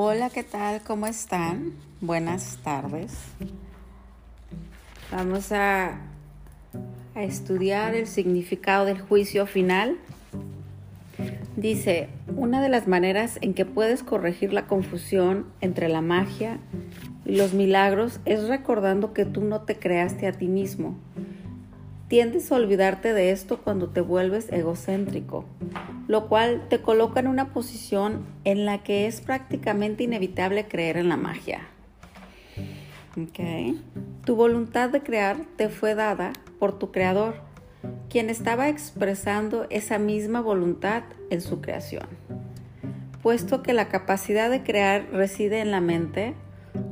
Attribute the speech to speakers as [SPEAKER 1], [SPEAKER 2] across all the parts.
[SPEAKER 1] Hola, ¿qué tal? ¿Cómo están? Buenas tardes. Vamos a, a, estudiar el significado del juicio final. Dice, una de las maneras en que puedes corregir la confusión entre la magia y los milagros es recordando que tú no te creaste a ti mismo. Tiendes a olvidarte de esto cuando te vuelves egocéntrico lo cual te coloca en una posición en la que es prácticamente inevitable creer en la magia. Okay. Tu voluntad de crear te fue dada por tu creador, quien estaba expresando esa misma voluntad en su creación. Puesto que la capacidad de crear reside en la mente,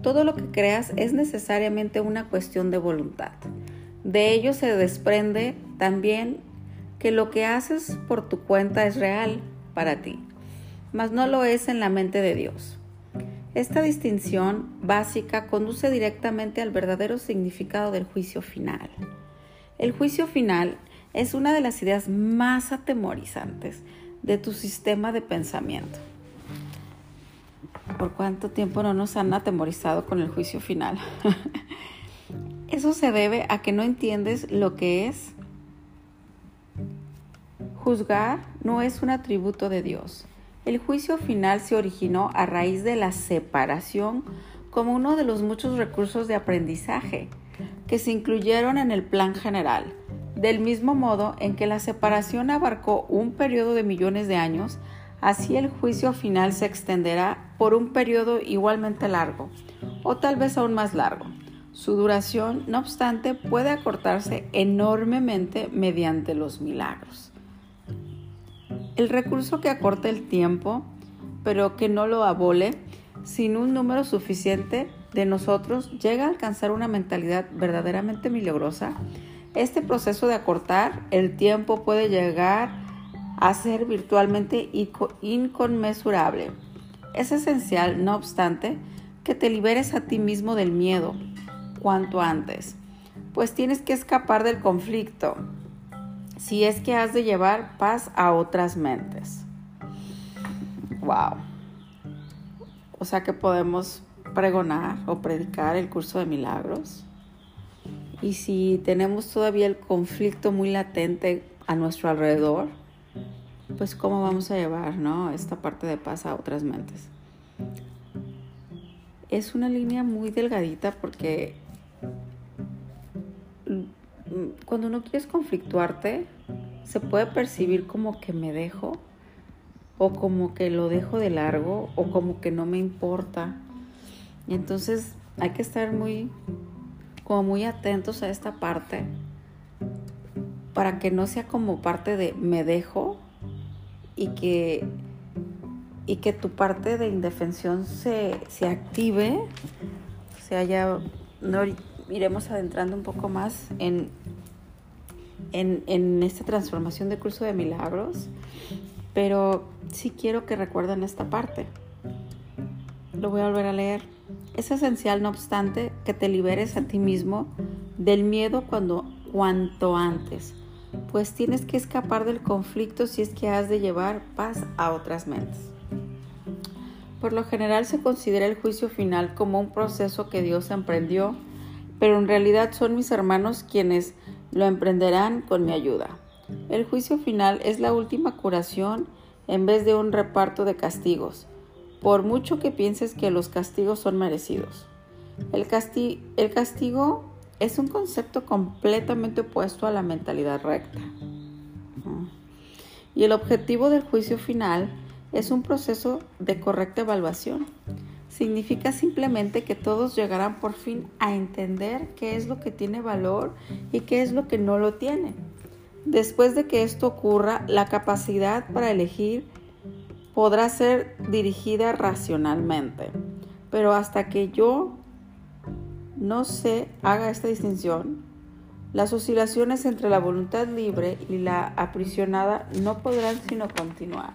[SPEAKER 1] todo lo que creas es necesariamente una cuestión de voluntad. De ello se desprende también que lo que haces por tu cuenta es real para ti, mas no lo es en la mente de Dios. Esta distinción básica conduce directamente al verdadero significado del juicio final. El juicio final es una de las ideas más atemorizantes de tu sistema de pensamiento. ¿Por cuánto tiempo no nos han atemorizado con el juicio final? Eso se debe a que no entiendes lo que es Juzgar no es un atributo de Dios. El juicio final se originó a raíz de la separación como uno de los muchos recursos de aprendizaje que se incluyeron en el plan general, del mismo modo en que la separación abarcó un periodo de millones de años, así el juicio final se extenderá por un periodo igualmente largo, o tal vez aún más largo. Su duración, no obstante, puede acortarse enormemente mediante los milagros. El recurso que acorta el tiempo, pero que no lo abole, sin un número suficiente de nosotros llega a alcanzar una mentalidad verdaderamente milagrosa, este proceso de acortar el tiempo puede llegar a ser virtualmente inconmensurable. Es esencial, no obstante, que te liberes a ti mismo del miedo cuanto antes, pues tienes que escapar del conflicto, si es que has de llevar paz a otras mentes. Wow. O sea que podemos pregonar o predicar el curso de milagros. Y si tenemos todavía el conflicto muy latente a nuestro alrededor, pues cómo vamos a llevar ¿no? esta parte de paz a otras mentes. Es una línea muy delgadita porque cuando no quieres conflictuarte, se puede percibir como que me dejo o como que lo dejo de largo o como que no me importa. Y entonces hay que estar muy como muy atentos a esta parte para que no sea como parte de me dejo y que y que tu parte de indefensión se, se active, o sea, ya no, iremos adentrando un poco más en, en, esta transformación de curso de milagros, pero sí quiero que recuerden esta parte. Lo voy a volver a leer. Es esencial, no obstante, que te liberes a ti mismo del miedo cuando, cuanto antes, pues tienes que escapar del conflicto si es que has de llevar paz a otras mentes. Por lo general se considera el juicio final como un proceso que Dios emprendió pero en realidad son mis hermanos quienes lo emprenderán con mi ayuda. El juicio final es la última curación en vez de un reparto de castigos, por mucho que pienses que los castigos son merecidos. El, el castigo es un concepto completamente opuesto a la mentalidad recta. Y el objetivo del juicio final es un proceso de correcta evaluación significa simplemente que todos llegarán por fin a entender qué es lo que tiene valor y qué es lo que no lo tiene. Después de que esto ocurra, la capacidad para elegir podrá ser dirigida racionalmente. Pero hasta que yo no se haga esta distinción, las oscilaciones entre la voluntad libre y la aprisionada no podrán sino continuar.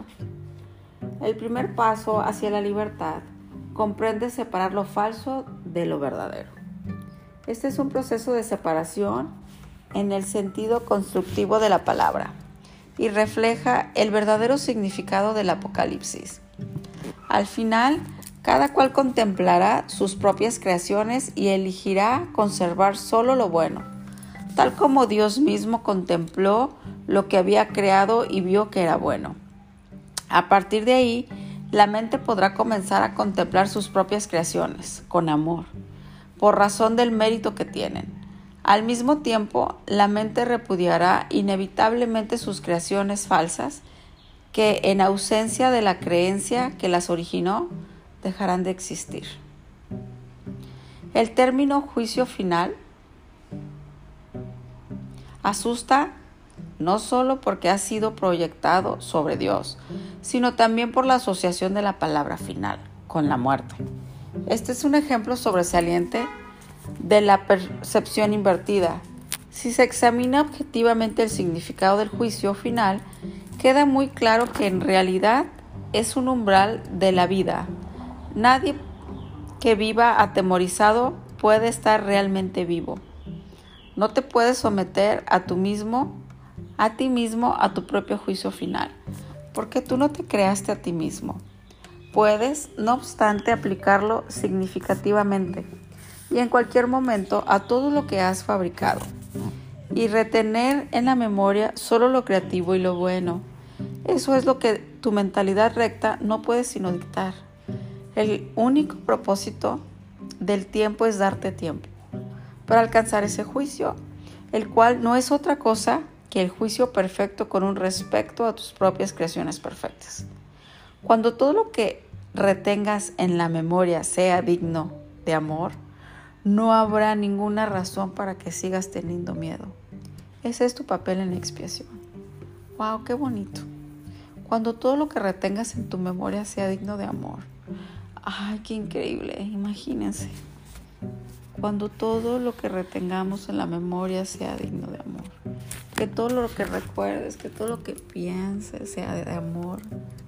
[SPEAKER 1] El primer paso hacia la libertad comprende separar lo falso de lo verdadero. Este es un proceso de separación en el sentido constructivo de la palabra y refleja el verdadero significado del Apocalipsis. Al final, Cada cual contemplará sus propias creaciones y elegirá conservar solo lo bueno, tal como Dios mismo contempló lo que había creado y vio que era bueno. A partir de ahí, la mente podrá comenzar a contemplar sus propias creaciones con amor, por razón del mérito que tienen. Al mismo tiempo, la mente repudiará inevitablemente sus creaciones falsas que, en ausencia de la creencia que las originó, dejarán de existir. El término juicio final asusta no solo porque ha sido proyectado sobre Dios, sino también por la asociación de la palabra final con la muerte. Este es un ejemplo sobresaliente de la percepción invertida. Si se examina objetivamente el significado del juicio final, queda muy claro que en realidad es un umbral de la vida, Nadie que viva atemorizado puede estar realmente vivo. No te puedes someter a tú mismo, a ti mismo, a tu propio juicio final, porque tú no te creaste a ti mismo. Puedes, no obstante, aplicarlo significativamente y en cualquier momento a todo lo que has fabricado y retener en la memoria solo lo creativo y lo bueno. Eso es lo que tu mentalidad recta no puede sino dictar. El único propósito del tiempo es darte tiempo para alcanzar ese juicio, el cual no es otra cosa que el juicio perfecto con un respecto a tus propias creaciones perfectas. Cuando todo lo que retengas en la memoria sea digno de amor, no habrá ninguna razón para que sigas teniendo miedo. Ese es tu papel en la expiación. ¡Wow! ¡Qué bonito! Cuando todo lo que retengas en tu memoria sea digno de amor, Ay, qué increíble, imagínense. Cuando todo lo que retengamos en la memoria sea digno de amor. Que todo lo que recuerdes, que todo lo que pienses sea de amor,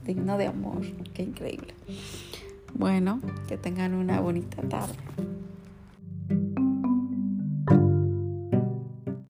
[SPEAKER 1] digno de amor. Qué increíble. Bueno, que tengan una bonita tarde.